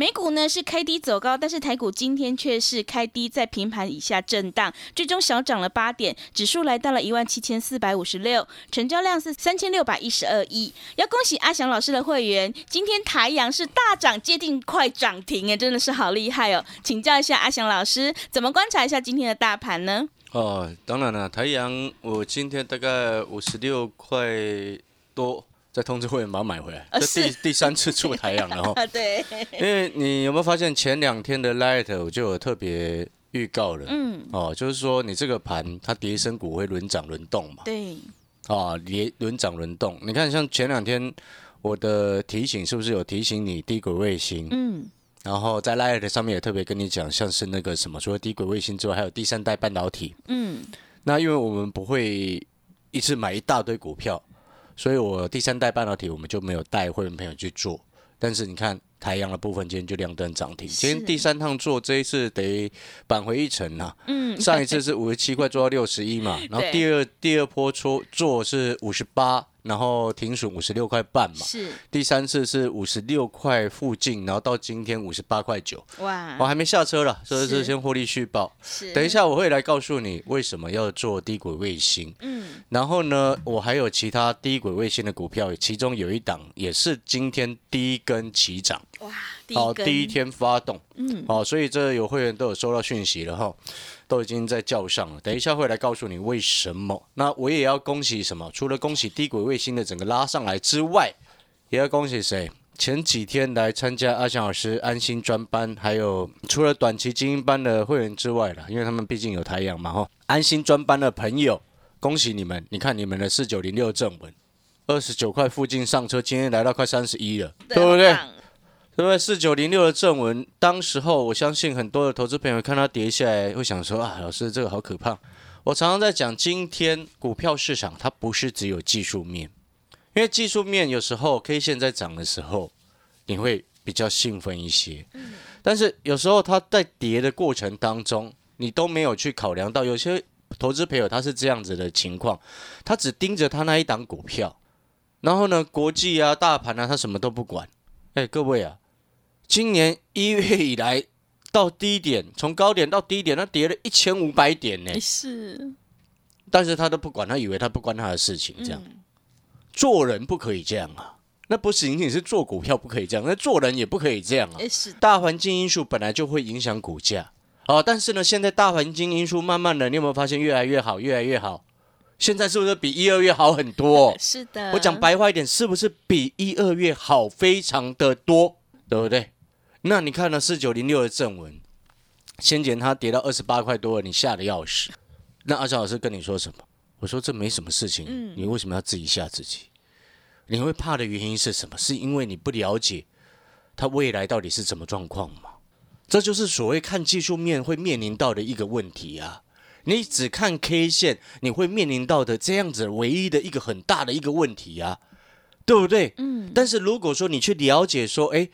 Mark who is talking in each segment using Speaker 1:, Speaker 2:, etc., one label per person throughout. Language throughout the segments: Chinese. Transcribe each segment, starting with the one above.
Speaker 1: 美股呢是开低走高，但是台股今天却是开低在平盘以下震荡，最终小涨了八点，指数来到了一万七千四百五十六，成交量是三千六百一十二亿。要恭喜阿祥老师的会员，今天台阳是大涨，接近快涨停，哎，真的是好厉害哦！请教一下阿祥老师，怎么观察一下今天的大盘呢？
Speaker 2: 哦，当然了，台阳我今天大概五十六块多。再通知会员把它买回来，这第第三次出太阳了哈。
Speaker 1: 对，
Speaker 2: 因为你有没有发现前两天的 Light 我就有特别预告了，嗯，哦，就是说你这个盘它跌升股会轮涨轮动嘛。
Speaker 1: 对。
Speaker 2: 啊，跌轮涨轮动，你看像前两天我的提醒是不是有提醒你低轨卫星？嗯。然后在 Light 上面也特别跟你讲，像是那个什么，除了低轨卫星之外，还有第三代半导体。嗯。那因为我们不会一次买一大堆股票。所以，我第三代半导体我们就没有带会员朋友去做。但是，你看台阳的部分今天就亮灯涨停。今天第三趟做，这一次得扳回一城呐。嗯，上一次是五十七块做到六十一嘛，然后第二第二波出做是五十八。然后停损五十六块半嘛，
Speaker 1: 是。
Speaker 2: 第三次是五十六块附近，然后到今天五十八块九，哇，我还没下车了，所以是。先获利续报。
Speaker 1: 是，
Speaker 2: 等一下我会来告诉你为什么要做低轨卫星。嗯，然后呢，我还有其他低轨卫星的股票，其中有一档也是今天第一根起涨，哇，
Speaker 1: 好，
Speaker 2: 第一天发动，嗯，好，所以这有会员都有收到讯息了哈。都已经在叫上了，等一下会来告诉你为什么。那我也要恭喜什么？除了恭喜低轨卫星的整个拉上来之外，也要恭喜谁？前几天来参加阿翔老师安心专班，还有除了短期精英班的会员之外了，因为他们毕竟有太阳嘛哈。安心专班的朋友，恭喜你们！你看你们的四九零六正文，二十九块附近上车，今天来到快三十一了，对不对？对不对？四九零六的正文，当时候我相信很多的投资朋友看它跌下来，会想说啊，老师这个好可怕。我常常在讲，今天股票市场它不是只有技术面，因为技术面有时候 K 线在涨的时候，你会比较兴奋一些。但是有时候它在跌的过程当中，你都没有去考量到，有些投资朋友他是这样子的情况，他只盯着他那一档股票，然后呢，国际啊、大盘啊，他什么都不管。哎，各位啊。今年一月以来到低点，从高点到低点，它跌了一千五百点呢。
Speaker 1: 是，
Speaker 2: 但是他都不管，他以为他不关他的事情，这样做人不可以这样啊。那不仅仅是做股票不可以这样，那做人也不可以这样啊。
Speaker 1: 是，
Speaker 2: 大环境因素本来就会影响股价哦。但是呢，现在大环境因素慢慢的，你有没有发现越来越好，越来越好？现在是不是比一二月好很多？
Speaker 1: 是的。
Speaker 2: 我讲白话一点，是不是比一二月好非常的多？对不对？那你看了四九零六的正文，先前它跌到二十八块多了，你吓得要死。那阿乔老师跟你说什么？我说这没什么事情，你为什么要自己吓自己？你会怕的原因是什么？是因为你不了解它未来到底是什么状况吗？这就是所谓看技术面会面临到的一个问题啊！你只看 K 线，你会面临到的这样子唯一的一个很大的一个问题啊，对不对？嗯。但是如果说你去了解说，哎。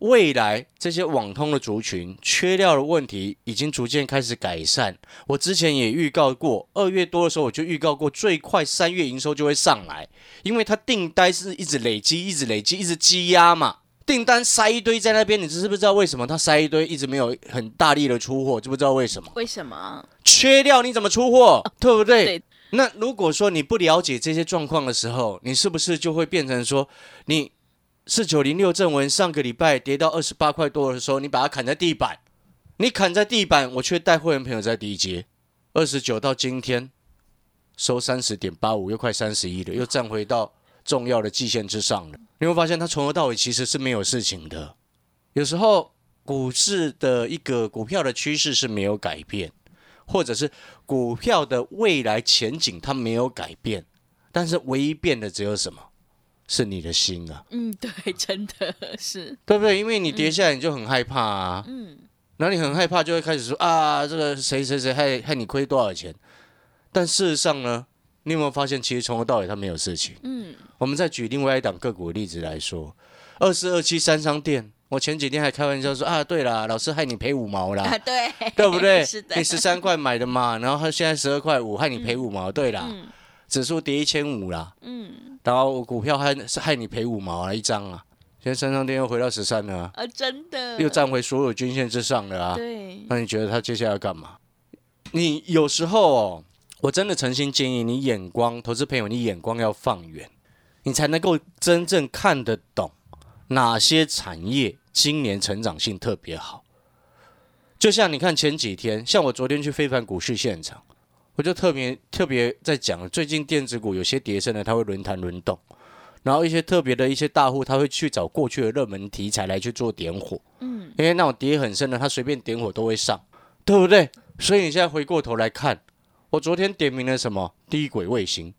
Speaker 2: 未来这些网通的族群缺料的问题已经逐渐开始改善。我之前也预告过，二月多的时候我就预告过，最快三月营收就会上来，因为它订单是一直累积、一直累积、一直积压嘛。订单塞一堆在那边，你知不知道为什么它塞一堆，一直没有很大力的出货？知不知道为什么？
Speaker 1: 为什么？
Speaker 2: 缺料你怎么出货？对不对？那如果说你不了解这些状况的时候，你是不是就会变成说你？四九零六正文上个礼拜跌到二十八块多的时候，你把它砍在地板，你砍在地板，我却带会员朋友在低阶，二十九到今天收三十点八五，又快三十一了，又站回到重要的季线之上了。你会发现，它从头到尾其实是没有事情的。有时候股市的一个股票的趋势是没有改变，或者是股票的未来前景它没有改变，但是唯一变的只有什么？是你的心啊，
Speaker 1: 嗯，对，真的是，
Speaker 2: 对不对？因为你跌下来你就很害怕啊，嗯，然后你很害怕就会开始说啊，这个谁谁谁害害你亏多少钱？但事实上呢，你有没有发现其实从头到尾他没有事情？嗯，我们再举另外一档个股的例子来说，二四二七三商店。我前几天还开玩笑说啊，对啦，老师害你赔五毛啦，
Speaker 1: 对，
Speaker 2: 对不对？
Speaker 1: 是的，
Speaker 2: 你十三块买的嘛，然后他现在十二块五，害你赔五毛，对啦，指数跌一千五啦，嗯，然后股票还是害你赔五毛啊一张啊，现在三商店又回到十三了
Speaker 1: 啊，真的，
Speaker 2: 又站回所有均线之上了啊，
Speaker 1: 对，
Speaker 2: 那你觉得他接下来要干嘛？你有时候哦，我真的诚心建议你眼光，投资朋友，你眼光要放远，你才能够真正看得懂。哪些产业今年成长性特别好？就像你看前几天，像我昨天去非凡股市现场，我就特别特别在讲，最近电子股有些跌升的，它会轮弹轮动，然后一些特别的一些大户，他会去找过去的热门题材来去做点火，嗯，因为那种跌很深的，他随便点火都会上，对不对？所以你现在回过头来看，我昨天点名了什么低轨卫星。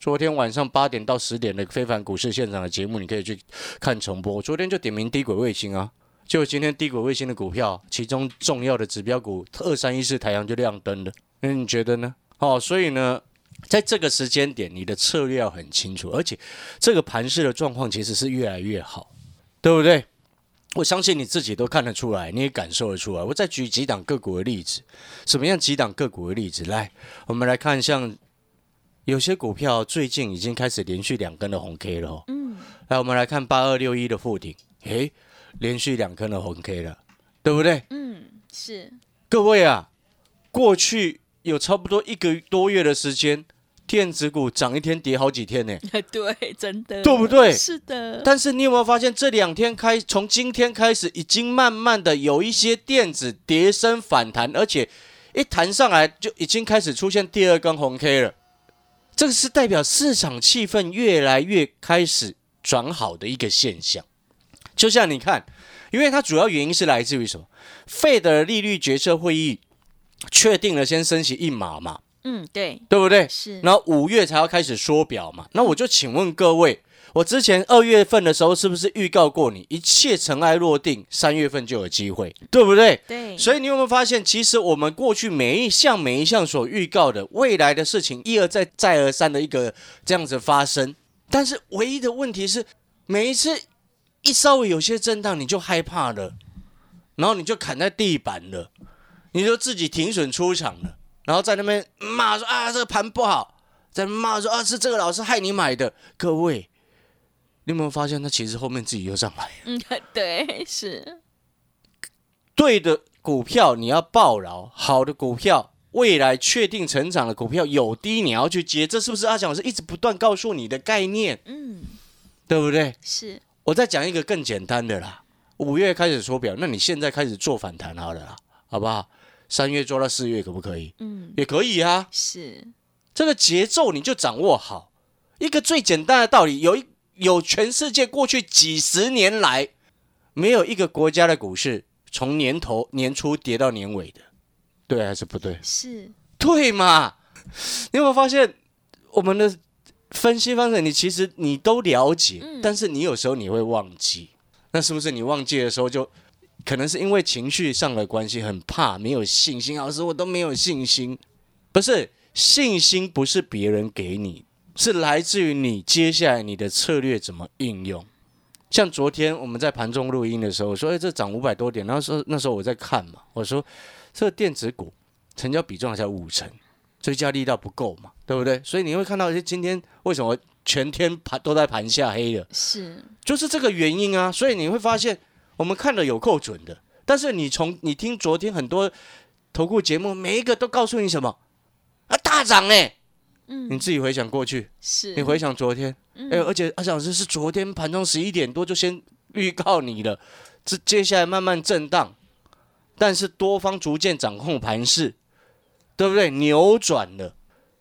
Speaker 2: 昨天晚上八点到十点的非凡股市现场的节目，你可以去看重播。我昨天就点名低轨卫星啊，就今天低轨卫星的股票，其中重要的指标股二三一四太阳就亮灯了。那你觉得呢？哦，所以呢，在这个时间点，你的策略要很清楚，而且这个盘势的状况其实是越来越好，对不对？我相信你自己都看得出来，你也感受得出来。我再举几档个股的例子，什么样几档个股的例子？来，我们来看像。有些股票最近已经开始连续两根的红 K 了。嗯，来，我们来看八二六一的附顶，诶，连续两根的红 K 了，对不对？
Speaker 1: 嗯，是。
Speaker 2: 各位啊，过去有差不多一个多月的时间，电子股涨一天跌好几天呢。
Speaker 1: 对，真的，
Speaker 2: 对不对？
Speaker 1: 是的。
Speaker 2: 但是你有没有发现，这两天开，从今天开始，已经慢慢的有一些电子跌升反弹，而且一弹上来就已经开始出现第二根红 K 了。这个是代表市场气氛越来越开始转好的一个现象，就像你看，因为它主要原因是来自于什么？费的利率决策会议确定了先升息一码嘛？
Speaker 1: 嗯，对，
Speaker 2: 对不对？
Speaker 1: 是。
Speaker 2: 然后五月才要开始缩表嘛？那我就请问各位。我之前二月份的时候，是不是预告过你一切尘埃落定，三月份就有机会，对不对？
Speaker 1: 对。
Speaker 2: 所以你有没有发现，其实我们过去每一项每一项所预告的未来的事情，一而再再而三的一个这样子发生，但是唯一的问题是，每一次一稍微有些震荡，你就害怕了，然后你就砍在地板了，你就自己停损出场了，然后在那边骂说啊这个盘不好，在骂说啊是这个老师害你买的，各位。你有没有发现，他其实后面自己又上来？
Speaker 1: 嗯，对，是
Speaker 2: 对的股票你要抱牢，好的股票，未来确定成长的股票有低你要去接，这是不是阿强老师一直不断告诉你的概念？嗯，对不对？
Speaker 1: 是。
Speaker 2: 我再讲一个更简单的啦，五月开始缩表，那你现在开始做反弹好了啦，好不好？三月做到四月可不可以？嗯，也可以啊。
Speaker 1: 是，
Speaker 2: 这个节奏你就掌握好。一个最简单的道理，有一。有全世界过去几十年来，没有一个国家的股市从年头年初跌到年尾的，对还是不对？
Speaker 1: 是
Speaker 2: 对嘛？你有没有发现我们的分析方式？你其实你都了解，但是你有时候你会忘记，那是不是你忘记的时候，就可能是因为情绪上的关系，很怕没有信心？老师，我都没有信心，不是信心，不是别人给你。是来自于你接下来你的策略怎么应用？像昨天我们在盘中录音的时候，说哎这涨五百多点，那时候那时候我在看嘛，我说这个电子股成交比重还在五成，追加力道不够嘛，对不对？所以你会看到今天为什么全天盘都在盘下黑的，
Speaker 1: 是
Speaker 2: 就是这个原因啊。所以你会发现我们看了有够准的，但是你从你听昨天很多投顾节目，每一个都告诉你什么？啊大涨哎。你自己回想过去，
Speaker 1: 是。
Speaker 2: 你回想昨天，哎，而且阿翔老师是昨天盘中十一点多就先预告你了，这接下来慢慢震荡，但是多方逐渐掌控盘势，对不对？扭转了，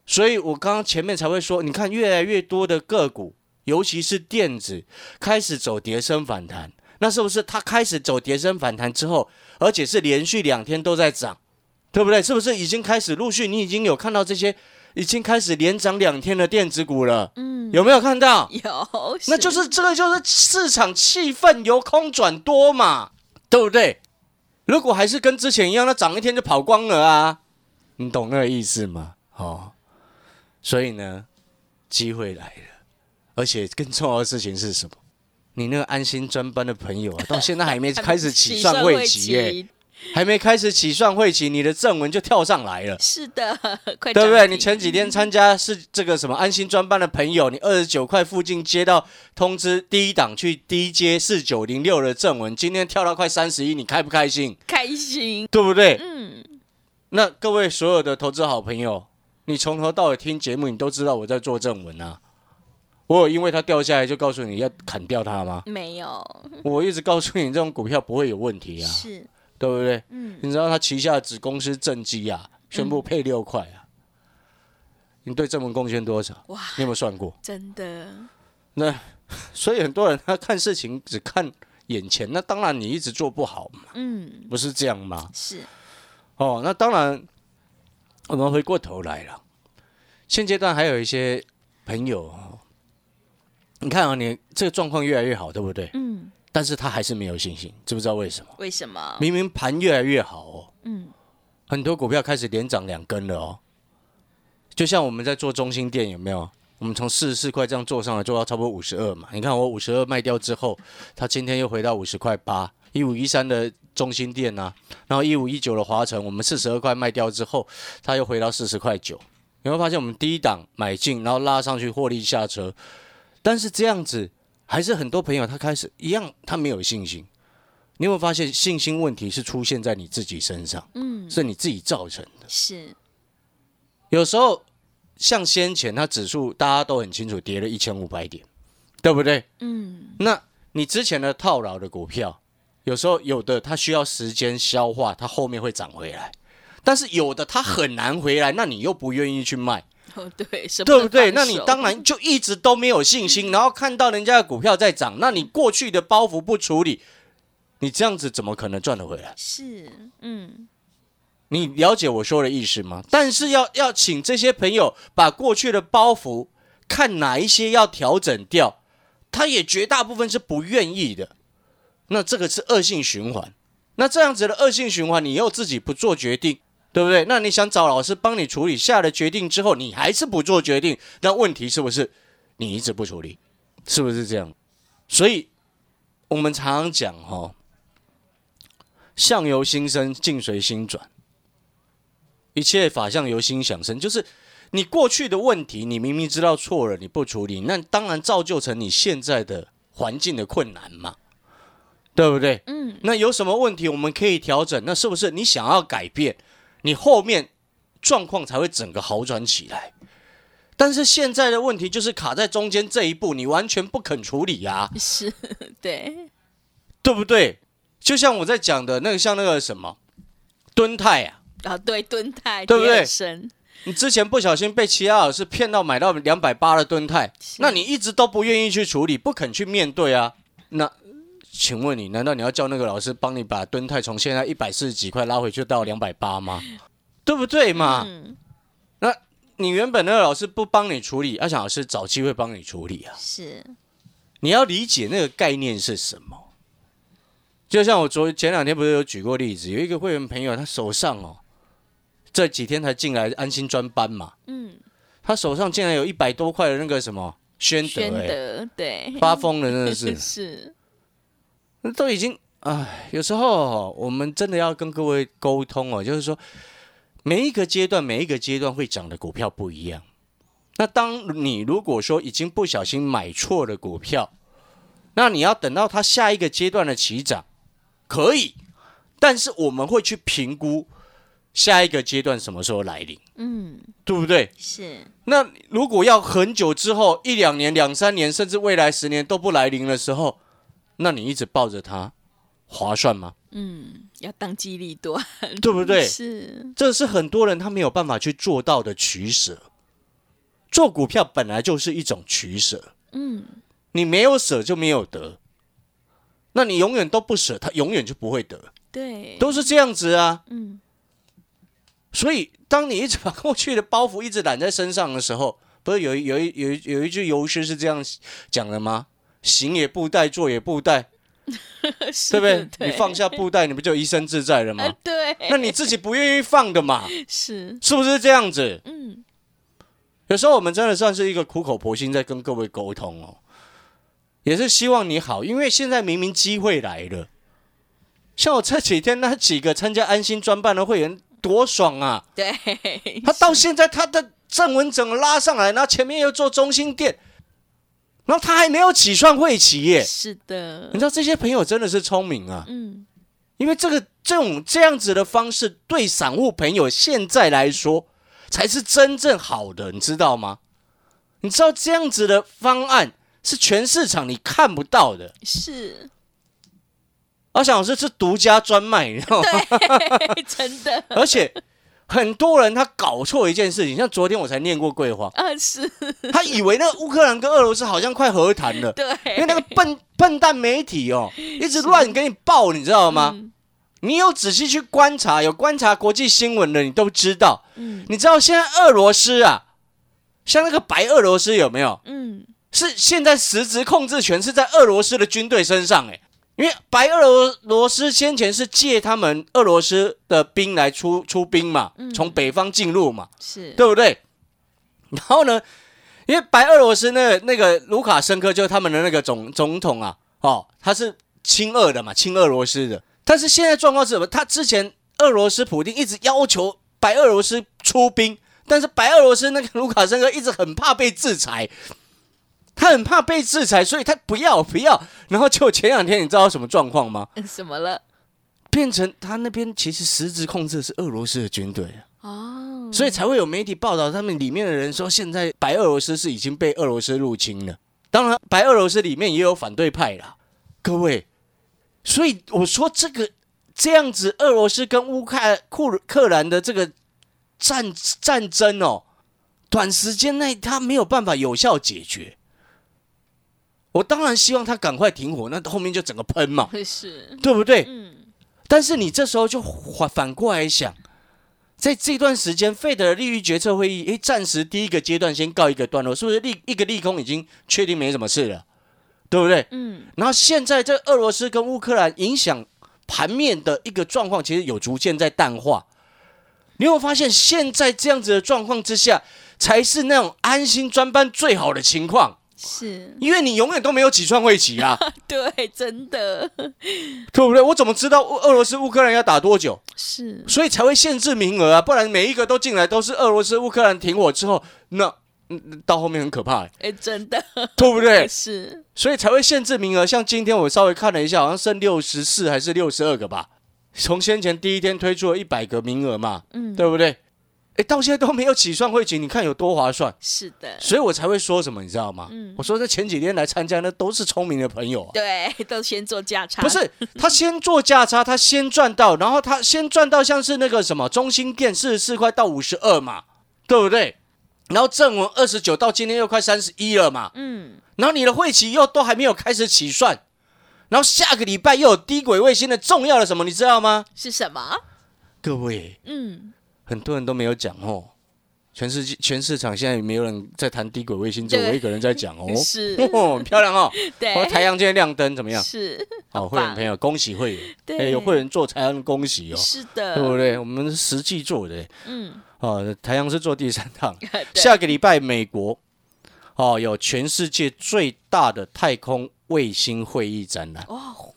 Speaker 2: 所以我刚刚前面才会说，你看越来越多的个股，尤其是电子开始走跌升反弹，那是不是它开始走跌升反弹之后，而且是连续两天都在涨，对不对？是不是已经开始陆续？你已经有看到这些已经开始连涨两天的电子股了？嗯，有没有看到？
Speaker 1: 有，
Speaker 2: 那就是这个就是市场气氛由空转多嘛，对不对？如果还是跟之前一样，那涨一天就跑光了啊，你懂那个意思吗？哦，所以呢，机会来了，而且更重要的事情是什么？你那个安心专班的朋友啊，到现在还没开始起算会期耶。还没开始起算会期，你的正文就跳上来了。
Speaker 1: 是的，快
Speaker 2: 对不对？你前几天参加是这个什么安心专班的朋友，你二十九块附近接到通知，第一档去低接四九零六的正文，今天跳到快三十一，你开不开心？
Speaker 1: 开心，
Speaker 2: 对不对？嗯。那各位所有的投资好朋友，你从头到尾听节目，你都知道我在做正文啊。我有因为它掉下来就告诉你要砍掉它吗？
Speaker 1: 没有。
Speaker 2: 我一直告诉你，这种股票不会有问题啊。
Speaker 1: 是。
Speaker 2: 对不对？嗯，你知道他旗下子公司正基啊，宣布配六块啊，你对这门贡献多少？哇，你有没有算过？
Speaker 1: 真的？
Speaker 2: 那 所以很多人他看事情只看眼前，那当然你一直做不好嘛。嗯，不是这样吗？
Speaker 1: 是。
Speaker 2: 哦，那当然，我们回过头来了，现阶段还有一些朋友，你看啊，你这个状况越来越好，对不对？嗯。但是他还是没有信心，知不知道为什么？
Speaker 1: 为什么？
Speaker 2: 明明盘越来越好哦，嗯，很多股票开始连涨两根了哦。就像我们在做中心店有没有？我们从四十四块这样做上来，做到差不多五十二嘛。你看我五十二卖掉之后，它今天又回到五十块八。一五一三的中心店呐，然后一五一九的华晨，我们四十二块卖掉之后，它又回到四十块九。你会发现我们第一档买进，然后拉上去获利下车，但是这样子。还是很多朋友他开始一样，他没有信心。你有没有发现信心问题是出现在你自己身上？嗯，是你自己造成的。
Speaker 1: 是。
Speaker 2: 有时候像先前它指数大家都很清楚跌了一千五百点，对不对？嗯。那你之前的套牢的股票，有时候有的它需要时间消化，它后面会涨回来；但是有的它很难回来，那你又不愿意去卖。
Speaker 1: 哦，对，
Speaker 2: 对不对？那你当然就一直都没有信心，然后看到人家的股票在涨，那你过去的包袱不处理，你这样子怎么可能赚得回来？
Speaker 1: 是，嗯，
Speaker 2: 你了解我说的意思吗？但是要要请这些朋友把过去的包袱看哪一些要调整掉，他也绝大部分是不愿意的。那这个是恶性循环。那这样子的恶性循环，你又自己不做决定。对不对？那你想找老师帮你处理，下了决定之后，你还是不做决定，那问题是不是你一直不处理？是不是这样？所以我们常常讲哈，相由心生，境随心转，一切法相由心想生。就是你过去的问题，你明明知道错了，你不处理，那当然造就成你现在的环境的困难嘛，对不对？嗯。那有什么问题我们可以调整？那是不是你想要改变？你后面状况才会整个好转起来，但是现在的问题就是卡在中间这一步，你完全不肯处理呀。
Speaker 1: 是，对，
Speaker 2: 对不对？就像我在讲的那个，像那个什么敦泰啊，
Speaker 1: 啊，对，敦泰，
Speaker 2: 对不对？你之前不小心被齐亚老师骗到买到两百八的敦泰，那你一直都不愿意去处理，不肯去面对啊？那。请问你，难道你要叫那个老师帮你把吨泰从现在一百四十几块拉回去到两百八吗？对不对嘛？那你原本那个老师不帮你处理，阿翔老师找机会帮你处理啊。
Speaker 1: 是，
Speaker 2: 你要理解那个概念是什么。就像我昨前两天不是有举过例子，有一个会员朋友，他手上哦这几天才进来安心专班嘛，嗯，他手上竟然有一百多块的那个什么宣
Speaker 1: 德，对，
Speaker 2: 发疯了，真的是
Speaker 1: 是。
Speaker 2: 都已经唉，有时候我们真的要跟各位沟通哦，就是说每一个阶段，每一个阶段会涨的股票不一样。那当你如果说已经不小心买错了股票，那你要等到它下一个阶段的起涨，可以，但是我们会去评估下一个阶段什么时候来临，嗯，对不对？
Speaker 1: 是。
Speaker 2: 那如果要很久之后，一两年、两三年，甚至未来十年都不来临的时候。那你一直抱着它，划算吗？
Speaker 1: 嗯，要当机立断，
Speaker 2: 对不对？
Speaker 1: 是，
Speaker 2: 这是很多人他没有办法去做到的取舍。做股票本来就是一种取舍，嗯，你没有舍就没有得，那你永远都不舍，他永远就不会得，
Speaker 1: 对，
Speaker 2: 都是这样子啊，嗯。所以，当你一直把过去的包袱一直揽在身上的时候，不是有有一有一有一句游诗是这样讲的吗？行也布袋，坐也布袋，对不对？你放下布袋，你不就一身自在了吗？
Speaker 1: 对。
Speaker 2: 那你自己不愿意放的嘛？
Speaker 1: 是，
Speaker 2: 是不是这样子？
Speaker 1: 嗯。
Speaker 2: 有时候我们真的算是一个苦口婆心在跟各位沟通哦，也是希望你好，因为现在明明机会来了。像我这几天那几个参加安心专办的会员。多爽啊！
Speaker 1: 对，
Speaker 2: 他到现在他的正文整个拉上来，然后前面又做中心店，然后他还没有起算会企业。
Speaker 1: 是的，
Speaker 2: 你知道这些朋友真的是聪明啊。
Speaker 1: 嗯，
Speaker 2: 因为这个这种这样子的方式，对散户朋友现在来说才是真正好的，你知道吗？你知道这样子的方案是全市场你看不到的。
Speaker 1: 是。
Speaker 2: 而且老师是独家专卖，你知道吗？
Speaker 1: 对，真的。
Speaker 2: 而且很多人他搞错一件事情，像昨天我才念过桂花，
Speaker 1: 啊是，
Speaker 2: 他以为那个乌克兰跟俄罗斯好像快和谈了，
Speaker 1: 对，
Speaker 2: 因为那个笨笨蛋媒体哦，一直乱给你报，你知道吗？你有仔细去观察，有观察国际新闻的，你都知道。嗯，你知道现在俄罗斯啊，像那个白俄罗斯有没有？嗯，是现在实质控制权是在俄罗斯的军队身上，哎。因为白俄罗斯先前是借他们俄罗斯的兵来出出兵嘛，从北方进入嘛，
Speaker 1: 是
Speaker 2: 对不对？然后呢，因为白俄罗斯那个那个卢卡申科就是他们的那个总总统啊，哦，他是亲俄的嘛，亲俄罗斯的。但是现在状况是什么？他之前俄罗斯普京一直要求白俄罗斯出兵，但是白俄罗斯那个卢卡申科一直很怕被制裁。他很怕被制裁，所以他不要不要。然后就前两天，你知道什么状况吗？
Speaker 1: 什么了？
Speaker 2: 变成他那边其实实质控制的是俄罗斯的军队哦，所以才会有媒体报道，他们里面的人说，现在白俄罗斯是已经被俄罗斯入侵了。当然，白俄罗斯里面也有反对派啦，各位。所以我说这个这样子，俄罗斯跟乌克库克兰的这个战战争哦，短时间内他没有办法有效解决。我当然希望他赶快停火，那后面就整个喷嘛，
Speaker 1: 是，
Speaker 2: 对不对？嗯。但是你这时候就反反过来想，在这段时间，费德的利率决策会议，诶，暂时第一个阶段先告一个段落，是不是利一个利空已经确定没什么事了，对不对？嗯。然后现在这俄罗斯跟乌克兰影响盘面的一个状况，其实有逐渐在淡化。你有发现，现在这样子的状况之下，才是那种安心专班最好的情况。
Speaker 1: 是，
Speaker 2: 因为你永远都没有几串会齐啊。
Speaker 1: 对，真的，
Speaker 2: 对不对？我怎么知道俄罗斯乌克兰要打多久？
Speaker 1: 是，
Speaker 2: 所以才会限制名额啊，不然每一个都进来都是俄罗斯乌克兰停火之后，那到后面很可怕。
Speaker 1: 哎，真的，
Speaker 2: 对不对？
Speaker 1: 是，
Speaker 2: 所以才会限制名额。像今天我稍微看了一下，好像剩六十四还是六十二个吧。从先前第一天推出了一百个名额嘛，嗯，对不对？哎，到现在都没有起算会籍，你看有多划算？
Speaker 1: 是的，
Speaker 2: 所以我才会说什么，你知道吗？嗯，我说这前几天来参加那都是聪明的朋友，啊
Speaker 1: 对，都先做价差。
Speaker 2: 不是他先做价差，他先赚到，然后他先赚到像是那个什么中心店四十四块到五十二嘛，对不对？然后正文二十九到今天又快三十一了嘛，嗯，然后你的会期又都还没有开始起算，然后下个礼拜又有低轨卫星的重要的什么，你知道吗？
Speaker 1: 是什么？
Speaker 2: 各位，嗯。很多人都没有讲哦，全世界全市场现在没有人在谈低轨卫星，只有我一个人在讲哦。
Speaker 1: 是，
Speaker 2: 很漂亮哦。
Speaker 1: 对，
Speaker 2: 太阳今天亮灯怎么样？
Speaker 1: 是，
Speaker 2: 好，会员朋友恭喜会员。对，有会员做太阳恭喜哦。
Speaker 1: 是的，
Speaker 2: 对不对？我们实际做的。嗯。哦，太阳是做第三趟。下个礼拜美国哦有全世界最大的太空卫星会议展览。哦。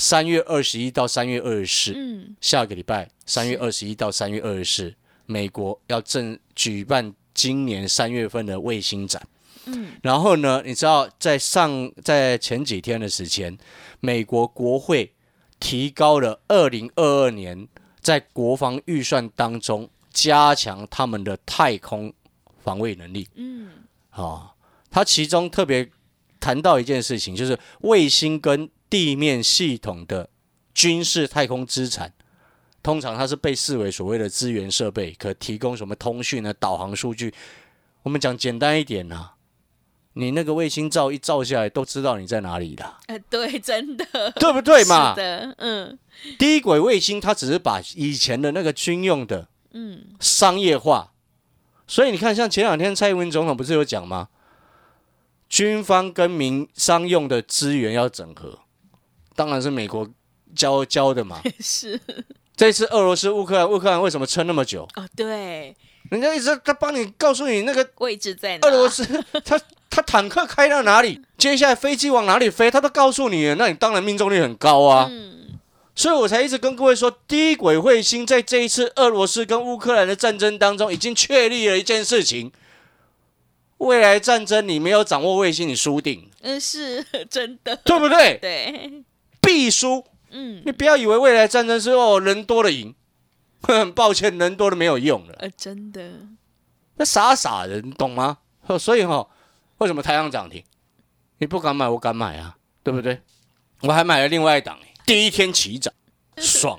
Speaker 2: 三月二十一到三月二十四。嗯。下个礼拜三月二十一到三月二十四。美国要正举办今年三月份的卫星展，嗯，然后呢，你知道在上在前几天的时间，美国国会提高了二零二二年在国防预算当中加强他们的太空防卫能力，嗯，啊，他其中特别谈到一件事情，就是卫星跟地面系统的军事太空资产。通常它是被视为所谓的资源设备，可提供什么通讯呢？导航数据。我们讲简单一点呐，你那个卫星照一照下来，都知道你在哪里的。
Speaker 1: 呃，对，真的，
Speaker 2: 对不对嘛？
Speaker 1: 是的，嗯。
Speaker 2: 低轨卫星它只是把以前的那个军用的
Speaker 1: 嗯，
Speaker 2: 商业化。所以你看，像前两天蔡英文总统不是有讲吗？军方跟民商用的资源要整合，当然是美国教教的嘛。
Speaker 1: 是
Speaker 2: 这次俄罗斯乌克兰，乌克兰为什么撑那么久？
Speaker 1: 哦，对，
Speaker 2: 人家一直在帮你告诉你那个
Speaker 1: 位置在哪？
Speaker 2: 俄罗斯，他他坦克开到哪里，接下来飞机往哪里飞，他都告诉你了，那你当然命中率很高啊。
Speaker 1: 嗯，
Speaker 2: 所以我才一直跟各位说，低轨卫星在这一次俄罗斯跟乌克兰的战争当中，已经确立了一件事情：未来战争你没有掌握卫星，你输定，
Speaker 1: 嗯，是真的，
Speaker 2: 对不对？
Speaker 1: 对，
Speaker 2: 必输。
Speaker 1: 嗯，
Speaker 2: 你不要以为未来战争是哦人多了赢，很 抱歉，人多了没有用了。
Speaker 1: 呃，真的，
Speaker 2: 那傻傻的，你懂吗？呵所以哈、为什么台阳涨停？你不敢买，我敢买啊，对不对？我还买了另外一档，第一天起涨，爽。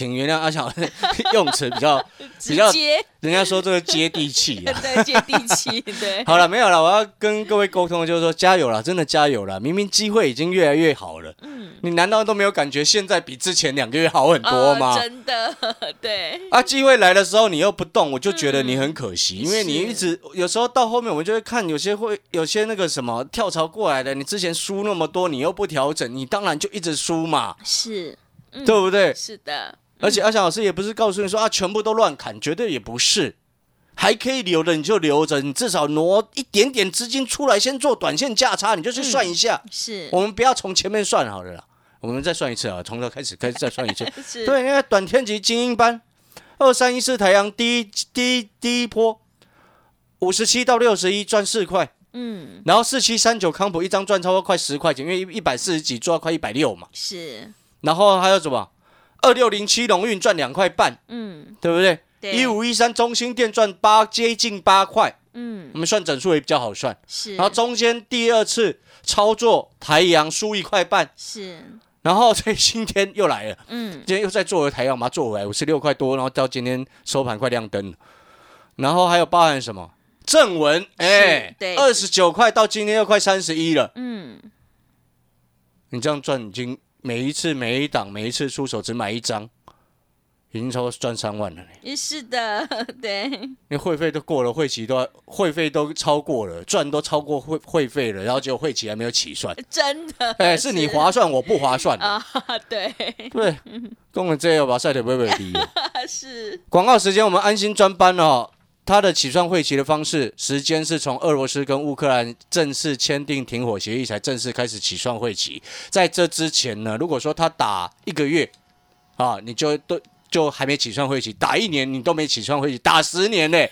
Speaker 2: 请原谅阿小 用词比较，
Speaker 1: 直
Speaker 2: 比较
Speaker 1: 接，
Speaker 2: 人家说这个接地气啊。
Speaker 1: 对，接地气，对，
Speaker 2: 好了，没有了，我要跟各位沟通，就是说加油了，真的加油了。明明机会已经越来越好了，
Speaker 1: 嗯，
Speaker 2: 你难道都没有感觉现在比之前两个月好很多吗？
Speaker 1: 哦真的，对，
Speaker 2: 啊，机会来的时候你又不动，我就觉得你很可惜，因为你一直有时候到后面，我们就会看有些会有些那个什么跳槽过来的，你之前输那么多，你又不调整，你当然就一直输嘛，
Speaker 1: 是，嗯
Speaker 2: 对不对？
Speaker 1: 是的，
Speaker 2: 而且阿翔老师也不是告诉你说啊，全部都乱砍，绝对也不是，还可以留的你就留着，你至少挪一点点资金出来，先做短线价差，你就去算一下。
Speaker 1: 是，
Speaker 2: 我们不要从前面算好了啦，我们再算一次啊，从头开始开始 再算一次。
Speaker 1: 是，
Speaker 2: 对，那个短天级精英班，二三一四太阳第一第一第一波，五十七到六十一赚四块，
Speaker 1: 嗯，
Speaker 2: 然后四七三九康普一张赚超过快十块钱，因为一百四十几做到快一百六嘛，
Speaker 1: 是，
Speaker 2: 然后还有什么二六零七龙运赚两块半，
Speaker 1: 嗯，
Speaker 2: 对不对？一五一三中心店赚八接近八块，
Speaker 1: 嗯，
Speaker 2: 我们算整数也比较好算。
Speaker 1: 是，
Speaker 2: 然后中间第二次操作台阳输一块半，
Speaker 1: 是，
Speaker 2: 然后在今天又来了。
Speaker 1: 嗯，
Speaker 2: 今天又再做回台阳，把它做回来五十六块多，然后到今天收盘快亮灯了。然后还有包含什么正文，哎
Speaker 1: 对，
Speaker 2: 二十九块到今天又快三十一了。
Speaker 1: 嗯，
Speaker 2: 你这样赚已经每一次每一档每一次出手只买一张，已经超过赚三万了
Speaker 1: 是的，对，
Speaker 2: 你会费都过了，会期都要会费都超过了，赚都超过会会费了，然后结果会期还没有起算。
Speaker 1: 真的，
Speaker 2: 哎，是你划算，我不划算。
Speaker 1: 啊，对，
Speaker 2: 对，工人这要把赛腿微微低。
Speaker 1: 是，
Speaker 2: 广告时间，我们安心专班哦，它的起算会期的方式，时间是从俄罗斯跟乌克兰正式签订停火协议才正式开始起算会期。在这之前呢，如果说他打一个月啊，你就都就还没起算会期；打一年你都没起算会期，打十年呢，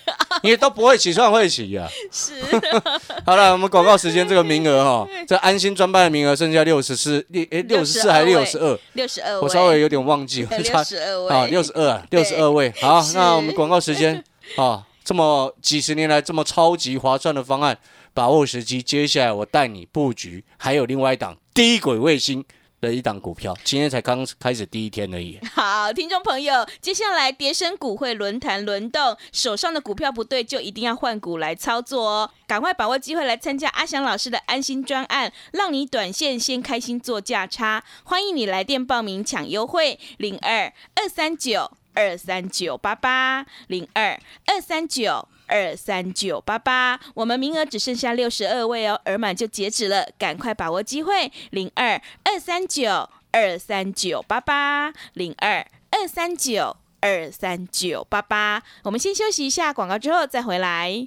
Speaker 2: 你都不会起算会期呀、
Speaker 1: 是，
Speaker 2: 好了，我们广告时间这个名额哈、这安心专班的名额剩下六十四，六诶六十四还是六十二？
Speaker 1: 六十二位，
Speaker 2: 我稍微有点忘记，差
Speaker 1: 十二位，
Speaker 2: 啊，六十二啊，六十二位。好，那我们广告时间 啊，这么几十年来这么超级划算的方案，把握时机。接下来我带你布局，还有另外一档低轨卫星的一档股票，今天才刚开始第一天而已。
Speaker 1: 好，听众朋友，接下来跌升股会轮谈轮动，手上的股票不对，就一定要换股来操作哦。赶快把握机会来参加阿翔老师的安心专案，让你短线先开心做价差。欢迎你来电报名抢优惠，零二二三九二三九八八零二二三九。二三九八八，我们名额只剩下六十二位哦，额满就截止了，赶快把握机会，零二二三九二三九八八零二二三九二三九八八。我们先休息一下广告，之后再回来。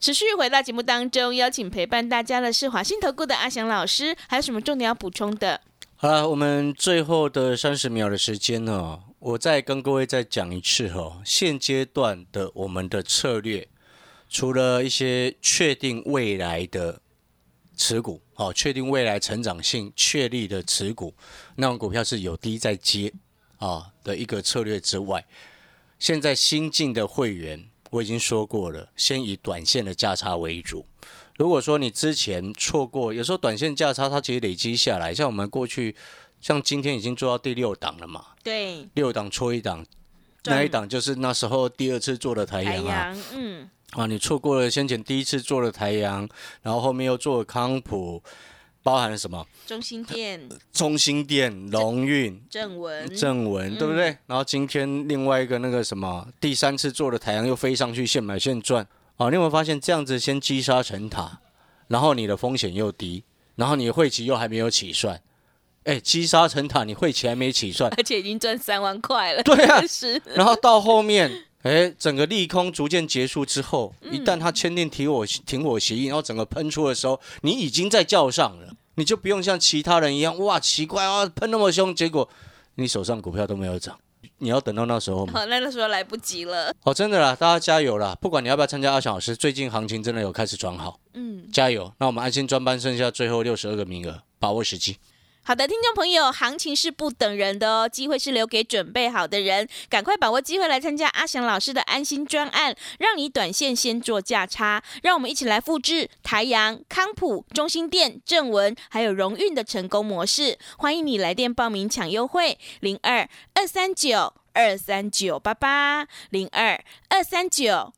Speaker 1: 持续回到节目当中，邀请陪伴大家的是华信投顾的阿翔老师，还有什么重点要补充的？
Speaker 2: 好了，我们最后的三十秒的时间呢，我再跟各位再讲一次哈、现阶段的我们的策略，除了一些确定未来的持股，好、确定未来成长性确立的持股，那种股票是有低在接啊的一个策略之外，现在新进的会员，我已经说过了，先以短线的价差为主。如果说你之前错过，有时候短线价差它其实累积下来，像我们过去，像今天已经做到第六档了嘛，
Speaker 1: 对，
Speaker 2: 六档错一档，那一档就是那时候第二次做的台
Speaker 1: 太
Speaker 2: 阳啊，
Speaker 1: 阳，嗯，
Speaker 2: 啊，你错过了先前第一次做的台阳，然后后面又做了康普，包含了什么？
Speaker 1: 中心店、
Speaker 2: 中心店、龙运、
Speaker 1: 正文，
Speaker 2: 正文，对不对？然后今天另外一个那个什么，第三次做的太阳又飞上去，现买现赚。啊，你有没有发现这样子先击杀成塔，然后你的风险又低，然后你的会期又还没有起算，哎，积沙成塔，你汇期还没起算，
Speaker 1: 而且已经赚三万块了，
Speaker 2: 对啊。
Speaker 1: 是，
Speaker 2: 然后到后面，哎，整个利空逐渐结束之后，一旦他签订停火停火协议，然后整个喷出的时候，你已经在叫上了，你就不用像其他人一样，哇，奇怪啊，喷那么凶，结果你手上股票都没有涨，你要等到那时候吗？
Speaker 1: 好，那个时候来不及了，
Speaker 2: 哦，真的啦，大家加油啦！不管你要不要参加阿翔老师，最近行情真的有开始转好，
Speaker 1: 嗯。
Speaker 2: 加油！那我们安心专班剩下最后六十二个名额，把握时机。
Speaker 1: 好的，听众朋友，行情是不等人的哦，机会是留给准备好的人，赶快把握机会来参加阿翔老师的安心专案，让你短线先做价差。让我们一起来复制台阳、康普、中心店、正文还有荣运的成功模式。欢迎你来电报名抢优惠，零二二三九二三九八八零二二三九。